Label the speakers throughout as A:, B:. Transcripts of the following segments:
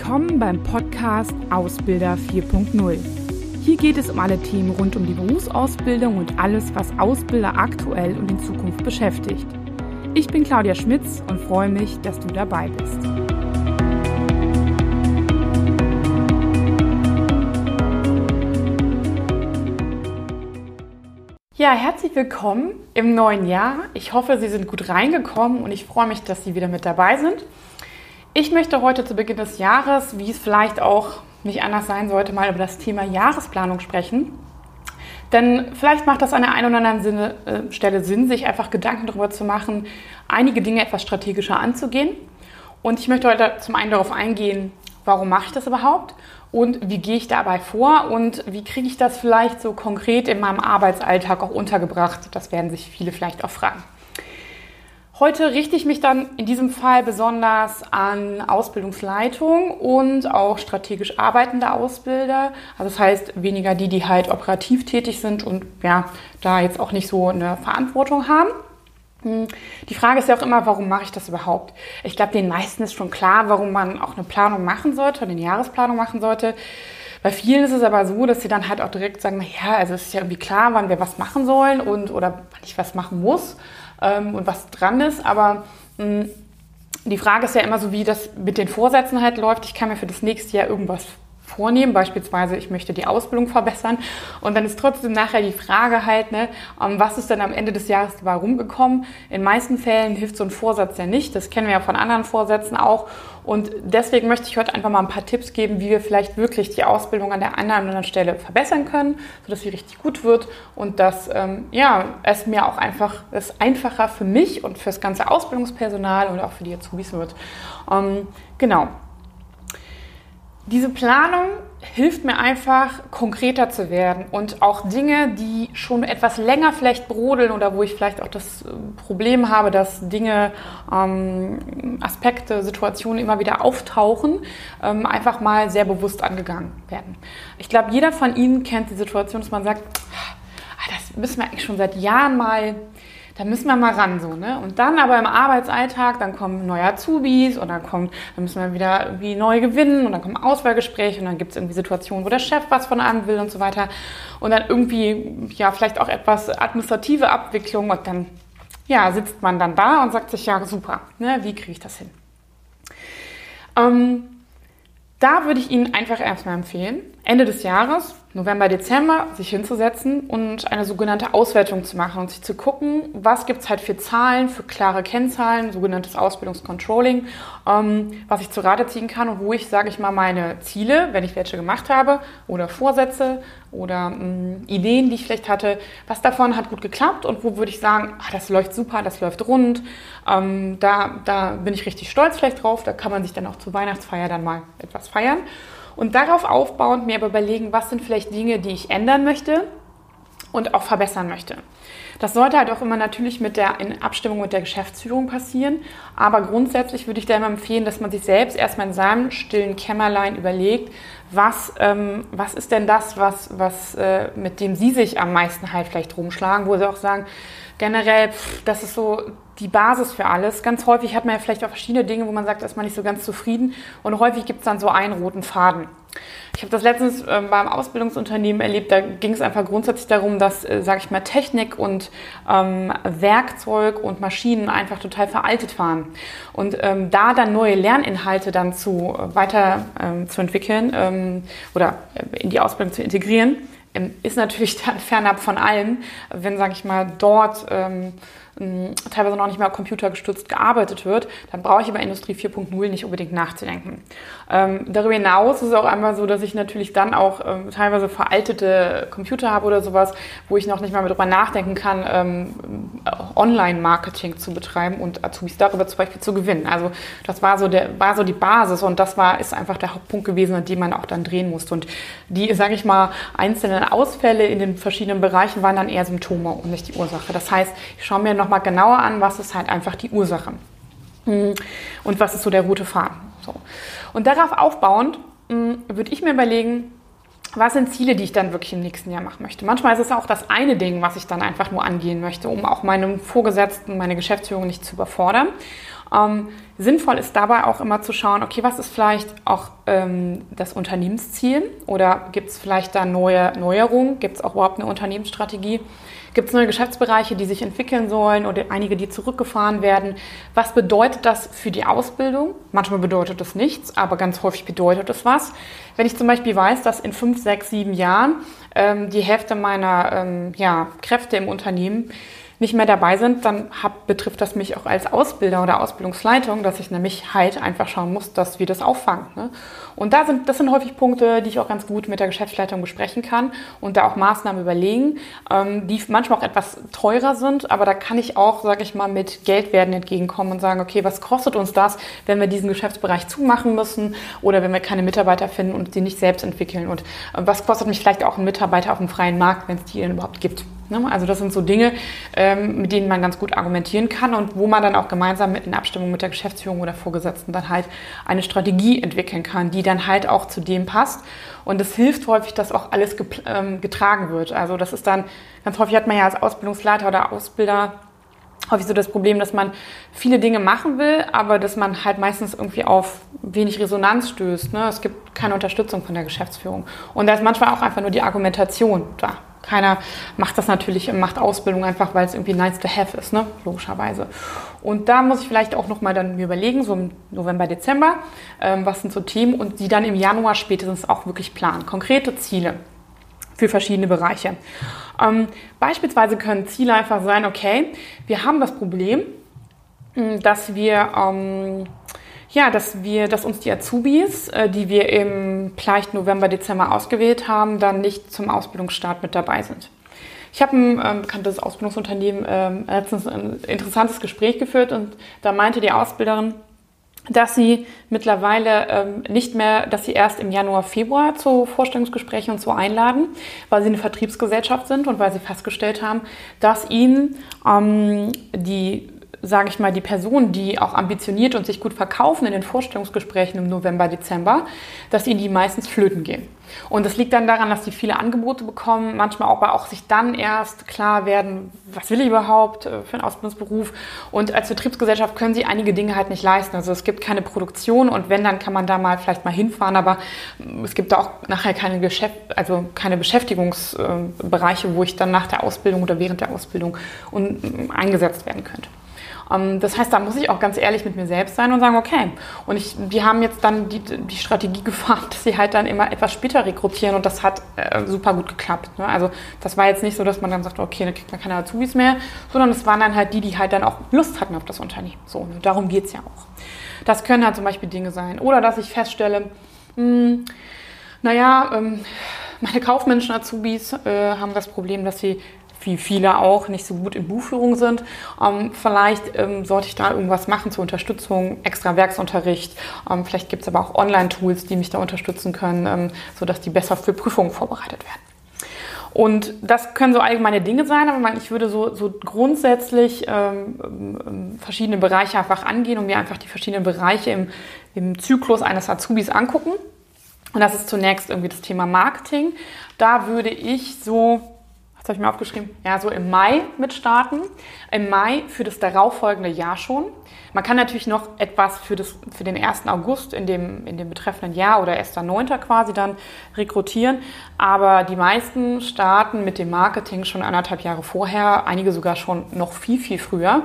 A: willkommen beim Podcast Ausbilder 4.0. Hier geht es um alle Themen rund um die Berufsausbildung und alles, was Ausbilder aktuell und in Zukunft beschäftigt. Ich bin Claudia Schmitz und freue mich, dass du dabei bist. Ja, herzlich willkommen im neuen Jahr. Ich hoffe, Sie sind gut reingekommen und ich freue mich, dass Sie wieder mit dabei sind. Ich möchte heute zu Beginn des Jahres, wie es vielleicht auch nicht anders sein sollte, mal über das Thema Jahresplanung sprechen. Denn vielleicht macht das an der einen oder anderen Sinne, äh, Stelle Sinn, sich einfach Gedanken darüber zu machen, einige Dinge etwas strategischer anzugehen. Und ich möchte heute zum einen darauf eingehen, warum mache ich das überhaupt und wie gehe ich dabei vor und wie kriege ich das vielleicht so konkret in meinem Arbeitsalltag auch untergebracht. Das werden sich viele vielleicht auch fragen. Heute richte ich mich dann in diesem Fall besonders an Ausbildungsleitung und auch strategisch arbeitende Ausbilder. Also das heißt weniger die, die halt operativ tätig sind und ja, da jetzt auch nicht so eine Verantwortung haben. Hm, die Frage ist ja auch immer, warum mache ich das überhaupt? Ich glaube, den meisten ist schon klar, warum man auch eine Planung machen sollte, eine Jahresplanung machen sollte. Bei vielen ist es aber so, dass sie dann halt auch direkt sagen, ja, also es ist ja irgendwie klar, wann wir was machen sollen und oder wann ich was machen muss ähm, und was dran ist. Aber mh, hm, die Frage ist ja immer so, wie das mit den Vorsätzen halt läuft. Ich kann mir für das nächste Jahr irgendwas vornehmen, beispielsweise ich möchte die Ausbildung verbessern und dann ist trotzdem nachher die Frage halt, ne, ähm, was ist dann am Ende des Jahres dabei rumgekommen? In meisten Fällen hilft so ein Vorsatz ja nicht, das kennen wir ja von anderen Vorsätzen auch und deswegen möchte ich heute einfach mal ein paar Tipps geben, wie wir vielleicht wirklich die Ausbildung an der einen oder anderen Stelle verbessern können, sodass sie richtig gut wird und dass ähm, ja, es mir auch einfach es einfacher für mich und für das ganze Ausbildungspersonal und auch für die Azubis wird. Ähm, genau. Diese Planung hilft mir einfach, konkreter zu werden und auch Dinge, die schon etwas länger vielleicht brodeln oder wo ich vielleicht auch das äh, Problem habe, dass Dinge, ähm, Aspekte, Situationen immer wieder auftauchen, ähm, einfach mal sehr bewusst angegangen werden. Ich glaube, jeder von Ihnen kennt die Situation, dass man sagt, ah, das müssen wir eigentlich schon seit Jahren mal da müssen wir mal ran so, ne? Und dann aber im Arbeitsalltag, dann kommen neue Azubis und dann kommt, dann müssen wir wieder irgendwie neu gewinnen und dann kommen Auswahlgespräche und dann gibt es irgendwie Situationen, wo der Chef was von einem will und so weiter. Und dann irgendwie, ja, vielleicht auch etwas administrative Abwicklung und dann, ja, sitzt man dann da und sagt sich, ja, super, ne? Wie kriege ich das hin? Ähm, da würde ich Ihnen einfach erstmal empfehlen, Ende des Jahres, November, Dezember, sich hinzusetzen und eine sogenannte Auswertung zu machen und sich zu gucken, was gibt es halt für Zahlen, für klare Kennzahlen, sogenanntes Ausbildungscontrolling, ähm, was ich zu Rate ziehen kann und wo ich, sage ich mal, meine Ziele, wenn ich welche gemacht habe, oder Vorsätze oder ähm, Ideen, die ich vielleicht hatte, was davon hat gut geklappt und wo würde ich sagen, ach, das läuft super, das läuft rund, ähm, da, da bin ich richtig stolz vielleicht drauf, da kann man sich dann auch zur Weihnachtsfeier dann mal etwas feiern. Und darauf aufbauend mir aber überlegen, was sind vielleicht Dinge, die ich ändern möchte und auch verbessern möchte. Das sollte halt auch immer natürlich mit der, in Abstimmung mit der Geschäftsführung passieren. Aber grundsätzlich würde ich da immer empfehlen, dass man sich selbst erstmal in seinem stillen Kämmerlein überlegt, was, ähm, was ist denn das, was, was, äh, mit dem Sie sich am meisten halt vielleicht rumschlagen, wo Sie auch sagen, generell, pff, das ist so die Basis für alles. Ganz häufig hat man ja vielleicht auch verschiedene Dinge, wo man sagt, da ist man nicht so ganz zufrieden. Und häufig gibt es dann so einen roten Faden. Ich habe das letztens äh, beim Ausbildungsunternehmen erlebt, da ging es einfach grundsätzlich darum, dass, äh, sage ich mal, Technik und ähm, Werkzeug und Maschinen einfach total veraltet waren. Und ähm, da dann neue Lerninhalte dann zu äh, weiter ähm, zu entwickeln ähm, oder äh, in die Ausbildung zu integrieren, ähm, ist natürlich fernab von allem, wenn, sage ich mal, dort ähm, teilweise noch nicht mehr computergestützt gearbeitet wird, dann brauche ich über Industrie 4.0 nicht unbedingt nachzudenken. Ähm, darüber hinaus ist es auch einmal so, dass ich natürlich dann auch ähm, teilweise veraltete Computer habe oder sowas, wo ich noch nicht mal darüber nachdenken kann, ähm, Online-Marketing zu betreiben und Azubis darüber zum Beispiel zu gewinnen. Also das war so, der, war so die Basis und das war, ist einfach der Hauptpunkt gewesen, an dem man auch dann drehen musste. Und die, sage ich mal, einzelnen Ausfälle in den verschiedenen Bereichen waren dann eher Symptome und nicht die Ursache. Das heißt, ich schaue mir nochmal genauer an, was ist halt einfach die Ursache hm. und was ist so der rote Faden. So. Und darauf aufbauend hm, würde ich mir überlegen, was sind Ziele, die ich dann wirklich im nächsten Jahr machen möchte. Manchmal ist es auch das eine Ding, was ich dann einfach nur angehen möchte, um auch meinem Vorgesetzten, meine Geschäftsführung nicht zu überfordern. Ähm, sinnvoll ist dabei auch immer zu schauen, okay, was ist vielleicht auch ähm, das Unternehmensziel oder gibt es vielleicht da neue Neuerungen? Gibt es auch überhaupt eine Unternehmensstrategie? Gibt es neue Geschäftsbereiche, die sich entwickeln sollen oder einige, die zurückgefahren werden? Was bedeutet das für die Ausbildung? Manchmal bedeutet das nichts, aber ganz häufig bedeutet es was. Wenn ich zum Beispiel weiß, dass in fünf, sechs, sieben Jahren ähm, die Hälfte meiner ähm, ja, Kräfte im Unternehmen nicht mehr dabei sind, dann hab, betrifft das mich auch als Ausbilder oder Ausbildungsleitung, dass ich nämlich halt einfach schauen muss, dass wir das auffangen. Ne? Und da sind, das sind häufig Punkte, die ich auch ganz gut mit der Geschäftsleitung besprechen kann und da auch Maßnahmen überlegen, ähm, die manchmal auch etwas teurer sind, aber da kann ich auch, sage ich mal, mit Geldwerten entgegenkommen und sagen, okay, was kostet uns das, wenn wir diesen Geschäftsbereich zumachen müssen oder wenn wir keine Mitarbeiter finden und die nicht selbst entwickeln und äh, was kostet mich vielleicht auch ein Mitarbeiter auf dem freien Markt, wenn es die überhaupt gibt. Ne? Also das sind so Dinge, ähm, mit denen man ganz gut argumentieren kann und wo man dann auch gemeinsam in Abstimmung mit der Geschäftsführung oder Vorgesetzten dann halt eine Strategie entwickeln kann, die dann halt auch zu dem passt. Und es hilft häufig, dass auch alles ähm, getragen wird. Also das ist dann, ganz häufig hat man ja als Ausbildungsleiter oder Ausbilder häufig so das Problem, dass man viele Dinge machen will, aber dass man halt meistens irgendwie auf wenig Resonanz stößt. Ne? Es gibt keine Unterstützung von der Geschäftsführung. Und da ist manchmal auch einfach nur die Argumentation da. Keiner macht das natürlich, macht Ausbildung einfach, weil es irgendwie nice to have ist, ne? logischerweise. Und da muss ich vielleicht auch nochmal dann mir überlegen, so im November, Dezember, ähm, was sind so Themen und die dann im Januar spätestens auch wirklich planen. Konkrete Ziele für verschiedene Bereiche. Ähm, beispielsweise können Ziele einfach sein, okay, wir haben das Problem, dass wir ähm, ja, dass wir, dass uns die Azubis, äh, die wir im vielleicht November, Dezember ausgewählt haben, dann nicht zum Ausbildungsstart mit dabei sind. Ich habe ein ähm, bekanntes Ausbildungsunternehmen ähm, letztens ein interessantes Gespräch geführt und da meinte die Ausbilderin, dass sie mittlerweile ähm, nicht mehr, dass sie erst im Januar, Februar zu Vorstellungsgesprächen und so einladen, weil sie eine Vertriebsgesellschaft sind und weil sie festgestellt haben, dass ihnen ähm, die sage ich mal, die Personen, die auch ambitioniert und sich gut verkaufen in den Vorstellungsgesprächen im November, Dezember, dass ihnen die meistens flöten gehen. Und das liegt dann daran, dass sie viele Angebote bekommen, manchmal aber auch sich dann erst klar werden, was will ich überhaupt äh, für einen Ausbildungsberuf. Und als Betriebsgesellschaft können sie einige Dinge halt nicht leisten. Also es gibt keine Produktion und wenn, dann kann man da mal vielleicht mal hinfahren, aber es gibt da auch nachher keine, Geschäft, also keine Beschäftigungsbereiche, wo ich dann nach der Ausbildung oder während der Ausbildung eingesetzt werden könnte. Ähm, das heißt, da muss ich auch ganz ehrlich mit mir selbst sein und sagen, okay. Und ich, die haben jetzt dann die, die Strategie gefahren, dass sie halt dann immer etwas später rekrutieren und das hat äh, super gut geklappt. Ne? Also das war jetzt nicht so, dass man dann sagt, okay, dann kriegt man keine Azubis mehr, sondern es waren dann halt die, die halt dann auch Lust hatten auf das Unternehmen. So, ne? darum geht es ja auch. Das können halt zum Beispiel Dinge sein. Oder dass ich feststelle, mh, hm, naja, ähm, meine kaufmännischen Azubis äh, haben das Problem, dass sie wie viele auch nicht so gut in Buchführung sind. Ähm, vielleicht ähm, sollte ich da irgendwas machen zur Unterstützung, extra Werksunterricht. Ähm, vielleicht gibt es aber auch Online-Tools, die mich da unterstützen können, ähm, sodass die besser für Prüfungen vorbereitet werden. Und das können so allgemeine Dinge sein, aber ich würde so, so grundsätzlich ähm, ähm, verschiedene Bereiche einfach angehen und mir einfach die verschiedenen Bereiche im, im Zyklus eines Azubis angucken. Und das ist zunächst irgendwie das Thema Marketing. Da würde ich so habe ich mir aufgeschrieben? Ja, so im Mai mit starten. Im Mai für das darauffolgende Jahr schon. Man kann natürlich noch etwas für, das, für den 1. August in dem, in dem betreffenden Jahr oder 1.9. quasi dann rekrutieren. Aber die meisten starten mit dem Marketing schon anderthalb Jahre vorher, einige sogar schon noch viel, viel früher.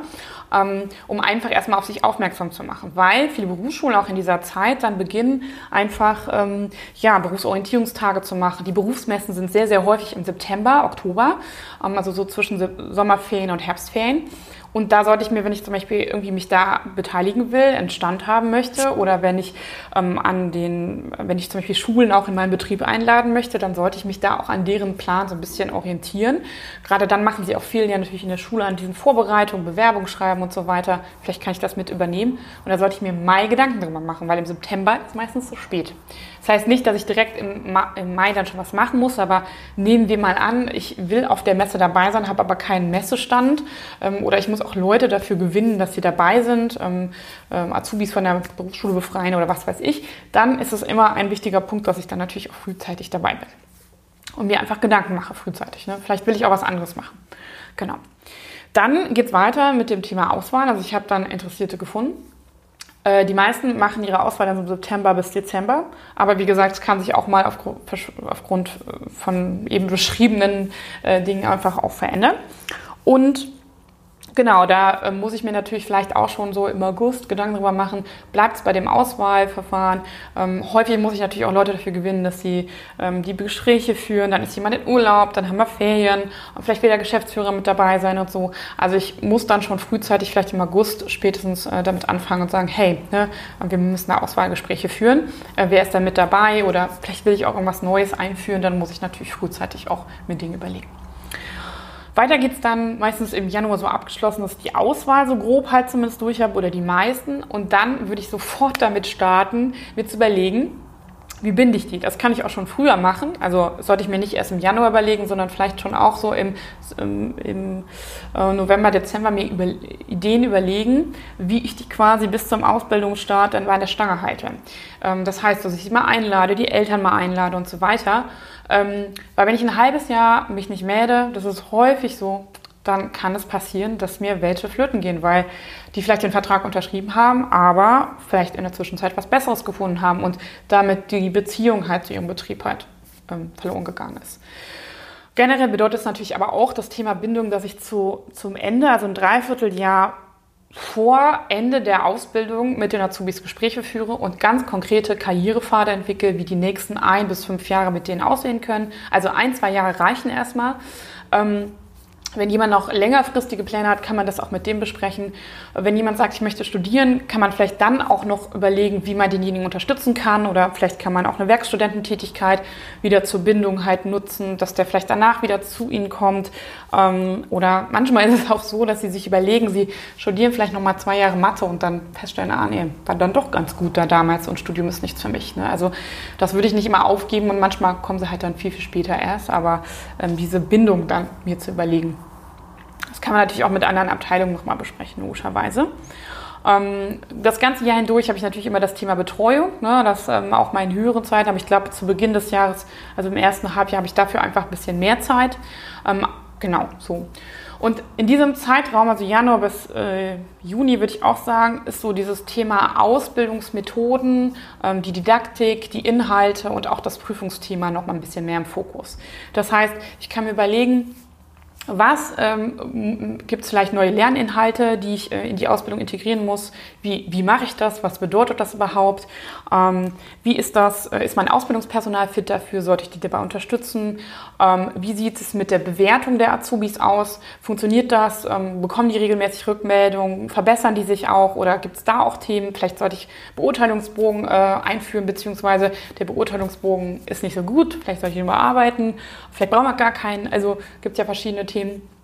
A: Ähm, um einfach erstmal auf sich aufmerksam zu machen. Weil viele Berufsschulen auch in dieser Zeit dann beginnen, einfach ähm, ja, Berufsorientierungstage zu machen. Die Berufsmessen sind sehr, sehr häufig im September, Oktober, ähm, also so zwischen Sommerferien und Herbstferien. Und da sollte ich mir, wenn ich zum Beispiel irgendwie mich da beteiligen will, einen Stand haben möchte oder wenn ich ähm, an den, wenn ich zum Beispiel Schulen auch in meinen Betrieb einladen möchte, dann sollte ich mich da auch an deren Plan so ein bisschen orientieren. Gerade dann machen sie auch viel ja natürlich in der Schule an diesen Vorbereitungen, Bewerbung schreiben und so weiter. Vielleicht kann ich das mit übernehmen. Und da sollte ich mir im Mai Gedanken darüber machen, weil im September ist meistens zu spät. Das heißt nicht, dass ich direkt im, Ma im Mai dann schon was machen muss, aber nehmen wir mal an, ich will auf der Messe dabei sein, habe aber keinen Messestand ähm, oder ich muss auch Leute dafür gewinnen, dass sie dabei sind, ähm, ähm, Azubis von der Berufsschule befreien oder was weiß ich, dann ist es immer ein wichtiger Punkt, dass ich dann natürlich auch frühzeitig dabei bin und mir einfach Gedanken mache frühzeitig. Ne? Vielleicht will ich auch was anderes machen. Genau. Dann geht es weiter mit dem Thema Auswahl. Also ich habe dann Interessierte gefunden Äh, die meisten machen ihre Auswahl dann im September bis Dezember. Aber wie gesagt, es kann sich auch mal aufgrund von eben beschriebenen äh, Dingen einfach auch verändern. Und Genau, da äh, muss ich mir natürlich vielleicht auch schon so im August Gedanken darüber machen, bleibt es bei dem Auswahlverfahren. Ähm, häufig muss ich natürlich auch Leute dafür gewinnen, dass sie ähm, die Gespräche führen. Dann ist jemand in Urlaub, dann haben wir Ferien und vielleicht will der Geschäftsführer mit dabei sein und so. Also ich muss dann schon frühzeitig, vielleicht im August spätestens äh, damit anfangen und sagen, hey, ne, wir müssen da Auswahlgespräche führen. Äh, wer ist da mit dabei oder vielleicht will ich auch irgendwas Neues einführen, dann muss ich natürlich frühzeitig auch mir Dinge überlegen. Weiter geht es dann meistens im Januar so abgeschlossen, dass ich die Auswahl so grob halt zumindest durch habe oder die meisten. Und dann würde ich sofort damit starten, mir zu überlegen, wie binde ich die? Das kann ich auch schon früher machen. Also sollte ich mir nicht erst im Januar überlegen, sondern vielleicht schon auch so im, im, im äh, November, Dezember mir über, Ideen überlegen, wie ich die quasi bis zum Ausbildungsstart dann bei der Stange halte. Ähm, das heißt, dass ich sie mal einlade, die Eltern mal einlade und so weiter. Ähm, weil wenn ich ein halbes Jahr mich nicht melde, das ist häufig so, dann kann es passieren, dass mir welche flöten gehen, weil die vielleicht den Vertrag unterschrieben haben, aber vielleicht in der Zwischenzeit was Besseres gefunden haben und damit die Beziehung halt zu ihrem Betrieb halt ähm, verloren gegangen ist. Generell bedeutet es natürlich aber auch das Thema Bindung, dass ich zu, zum Ende, also ein Dreivierteljahr vor Ende der Ausbildung mit den Azubis Gespräche führe und ganz konkrete Karrierepfade entwickle, wie die nächsten ein bis fünf Jahre mit denen aussehen können. Also ein, zwei Jahre reichen erstmal. Ähm, wenn jemand noch längerfristige Pläne hat, kann man das auch mit dem besprechen. Wenn jemand sagt, ich möchte studieren, kann man vielleicht dann auch noch überlegen, wie man denjenigen unterstützen kann. Oder vielleicht kann man auch eine Werkstudententätigkeit wieder zur Bindung halt nutzen, dass der vielleicht danach wieder zu Ihnen kommt. Ähm, oder manchmal ist es auch so, dass Sie sich überlegen, Sie studieren vielleicht noch mal zwei Jahre Mathe und dann feststellen, ah nee, war dann doch ganz gut da damals und Studium ist nichts für mich. Ne? Also das würde ich nicht immer aufgeben und manchmal kommen Sie halt dann viel, viel später erst. Aber ähm, diese Bindung dann mir zu überlegen, das kann man natürlich auch mit anderen Abteilungen nochmal besprechen, logischerweise. Ähm, das ganze Jahr hindurch habe ich natürlich immer das Thema Betreuung, ne, das ähm, auch mal in höheren Zeiten, aber ich glaube zu Beginn des Jahres, also im ersten Halbjahr, habe ich dafür einfach ein bisschen mehr Zeit. Ähm, genau, so. Und in diesem Zeitraum, also Januar bis äh, Juni, würde ich auch sagen, ist so dieses Thema Ausbildungsmethoden, ähm, die Didaktik, die Inhalte und auch das Prüfungsthema noch mal ein bisschen mehr im Fokus. Das heißt, ich kann mir überlegen, was ähm, gibt es vielleicht neue Lerninhalte, die ich äh, in die Ausbildung integrieren muss? Wie, wie mache ich das? Was bedeutet das überhaupt? Ähm, wie ist das? Äh, ist mein Ausbildungspersonal fit dafür? Sollte ich die dabei unterstützen? Ähm, wie sieht es mit der Bewertung der Azubis aus? Funktioniert das? Ähm, bekommen die regelmäßig Rückmeldungen? Verbessern die sich auch? Oder gibt es da auch Themen? Vielleicht sollte ich Beurteilungsbogen äh, einführen, beziehungsweise der Beurteilungsbogen ist nicht so gut. Vielleicht sollte ich ihn überarbeiten. Vielleicht brauchen wir gar keinen. Also gibt es ja verschiedene Themen. Themen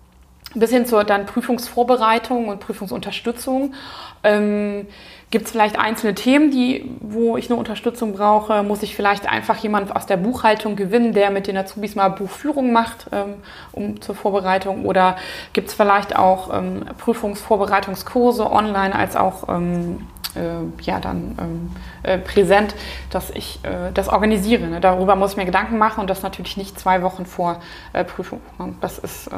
A: bis hin zur dann Prüfungsvorbereitung und Prüfungsunterstützung. Ähm, Gibt es vielleicht einzelne Themen, die, wo ich eine Unterstützung brauche? Muss ich vielleicht einfach jemanden aus der Buchhaltung gewinnen, der mit den Azubis mal Buchführung macht ähm, um, zur Vorbereitung? Oder gibt es vielleicht auch ähm, Prüfungsvorbereitungskurse online als auch ähm, äh, ja, dann ähm, äh, präsent, dass ich äh, das organisiere. Ne? Darüber muss ich mir Gedanken machen und das natürlich nicht zwei Wochen vor äh, Prüfung. Das ist äh,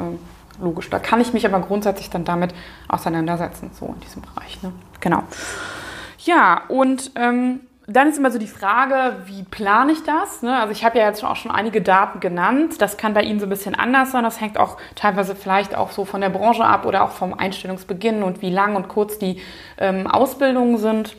A: logisch. Da kann ich mich aber grundsätzlich dann damit auseinandersetzen, so in diesem Bereich. Ne? Genau. Ja, und ähm, dann ist immer so die Frage, wie plane ich das? Ne? Also ich habe ja jetzt auch schon einige Daten genannt. Das kann bei Ihnen so ein bisschen anders sein. Das hängt auch teilweise vielleicht auch so von der Branche ab oder auch vom Einstellungsbeginn und wie lang und kurz die ähm, Ausbildungen sind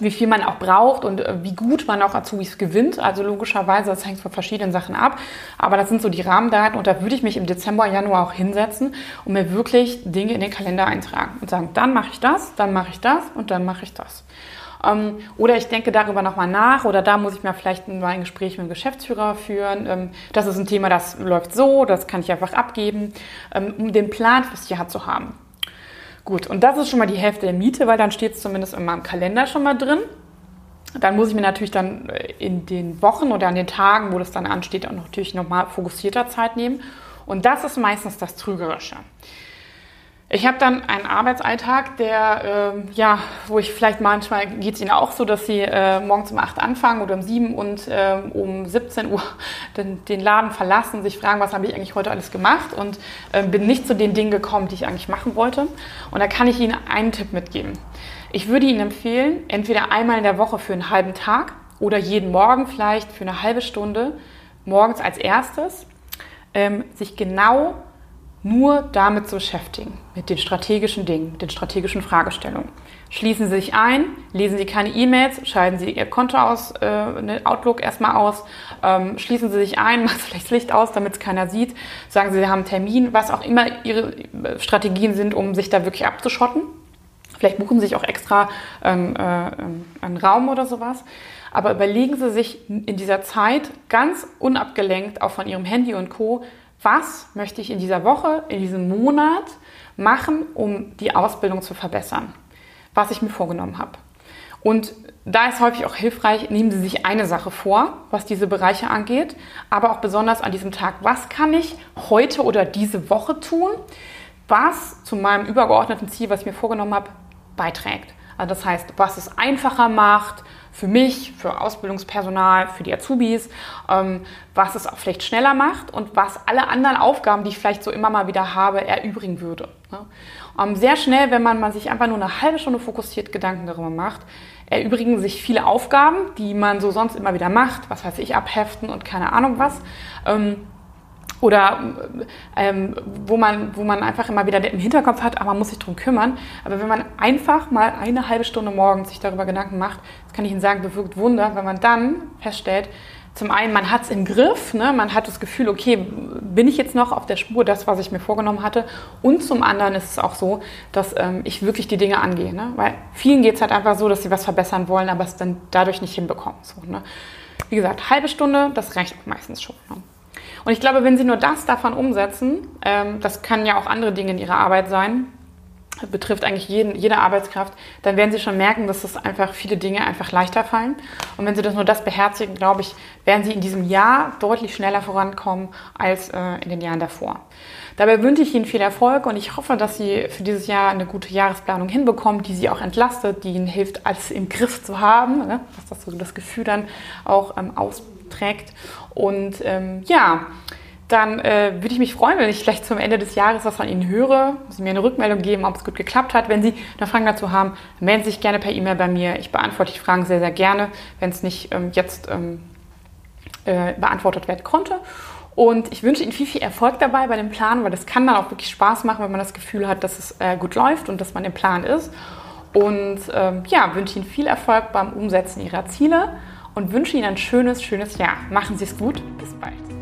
A: wie viel man auch braucht und äh, wie gut man auch Azubis gewinnt. Also logischerweise, das hängt von verschiedenen Sachen ab. Aber das sind so die Rahmendaten und da würde ich mich im Dezember, Januar auch hinsetzen und mir wirklich Dinge in den Kalender eintragen und sagen, dann mache ich das, dann mache ich das und dann mache ich das. Ähm, oder ich denke darüber nochmal nach oder da muss ich mir vielleicht mal ein Gespräch mit dem Geschäftsführer führen. Ähm, das ist ein Thema, das läuft so, das kann ich einfach abgeben, ähm, um den Plan fürs Jahr zu haben. Gut, und das ist schon mal die Hälfte der Miete, weil dann steht es zumindest in meinem Kalender schon mal drin. Dann muss ich mir natürlich dann äh, in den Wochen oder an den Tagen, wo das dann ansteht, auch natürlich nochmal fokussierter Zeit nehmen. Und das ist meistens das Trügerische. Ich habe dann einen Arbeitsalltag, der, äh, ja, wo ich vielleicht manchmal geht es Ihnen auch so, dass Sie äh, morgens um 8 anfangen oder um 7 und äh, um 17 Uhr den, den, Laden verlassen, sich fragen, was habe ich eigentlich heute alles gemacht und äh, bin nicht zu den Dingen gekommen, die ich eigentlich machen wollte. Und da kann ich Ihnen einen Tipp mitgeben. Ich würde Ihnen empfehlen, entweder einmal in der Woche für einen halben Tag oder jeden Morgen vielleicht für eine halbe Stunde, morgens als erstes, ähm, sich genau nur damit zu beschäftigen, mit den strategischen Dingen, den strategischen Fragestellungen. Schließen Sie sich ein, lesen Sie keine E-Mails, schalten Sie Ihr Konto aus, äh, Outlook erstmal aus, ähm, schließen Sie sich ein, machen Sie vielleicht das Licht aus, damit es keiner sieht, sagen Sie, Sie haben einen Termin, was auch immer Ihre äh, Strategien sind, um sich da wirklich abzuschotten. Vielleicht buchen Sie sich auch extra ähm, äh, einen Raum oder sowas. Aber überlegen Sie sich in dieser Zeit ganz unabgelenkt, auch von Ihrem Handy und Co., was möchte ich in dieser Woche, in diesem Monat machen, um die Ausbildung zu verbessern, was ich mir vorgenommen habe. Und da ist häufig auch hilfreich, nehmen Sie sich eine Sache vor, was diese Bereiche angeht, aber auch besonders an diesem Tag, was kann ich heute oder diese Woche tun, was zu meinem übergeordneten Ziel, was ich mir vorgenommen habe, beiträgt. Also das heißt, was es einfacher macht, für mich, für Ausbildungspersonal, für die Azubis, ähm, was es auch vielleicht schneller macht und was alle anderen Aufgaben, die ich vielleicht so immer mal wieder habe, erübrigen würde. Ne? Ähm, sehr schnell, wenn man, man sich einfach nur eine halbe Stunde fokussiert Gedanken darüber macht, erübrigen sich viele Aufgaben, die man so sonst immer wieder macht, was weiß ich, abheften und keine Ahnung was. Oder ähm, wo, man, wo man einfach immer wieder im Hinterkopf hat, aber man muss sich darum kümmern. Aber wenn man einfach mal eine halbe Stunde morgens sich darüber Gedanken macht, das kann ich Ihnen sagen, bewirkt Wunder, wenn man dann feststellt, zum einen, man hat es im Griff, ne? man hat das Gefühl, okay, bin ich jetzt noch auf der Spur, das, was ich mir vorgenommen hatte. Und zum anderen ist es auch so, dass ähm, ich wirklich die Dinge angehe. Ne? Weil vielen geht es halt einfach so, dass sie was verbessern wollen, aber es dann dadurch nicht hinbekommen. So, ne? Wie gesagt, halbe Stunde, das reicht meistens schon. Ne? Und ich glaube, wenn Sie nur das davon umsetzen, ähm, das kann ja auch andere Dinge in Ihrer Arbeit sein, betrifft eigentlich jeden, jede Arbeitskraft, dann werden Sie schon merken, dass das einfach viele Dinge einfach leichter fallen. Und wenn Sie das nur das beherzigen, glaube ich, werden Sie in diesem Jahr deutlich schneller vorankommen als äh, in den Jahren davor. Dabei wünsche ich Ihnen viel Erfolg und ich hoffe, dass Sie für dieses Jahr eine gute Jahresplanung hinbekommen, die Sie auch entlastet, die Ihnen hilft, alles im Griff zu haben, ne? dass das so das Gefühl dann auch ähm, austrägt. Und ähm, ja, dann äh, würde ich mich freuen, wenn ich vielleicht zum Ende des Jahres was von Ihnen höre, Sie mir eine Rückmeldung geben, ob es gut geklappt hat. Wenn Sie noch Fragen dazu haben, melden Sie sich gerne per E-Mail bei mir. Ich beantworte die Fragen sehr, sehr gerne, wenn es nicht ähm, jetzt ähm, äh, beantwortet werden konnte. Und ich wünsche Ihnen viel, viel Erfolg dabei bei dem Plan, weil das kann dann auch wirklich Spaß machen, wenn man das Gefühl hat, dass es äh, gut läuft und dass man im Plan ist. Und ähm, ja, wünsche Ihnen viel Erfolg beim Umsetzen Ihrer Ziele und wünsche Ihnen ein schönes, schönes Jahr. Machen Sie es gut. Bis bald.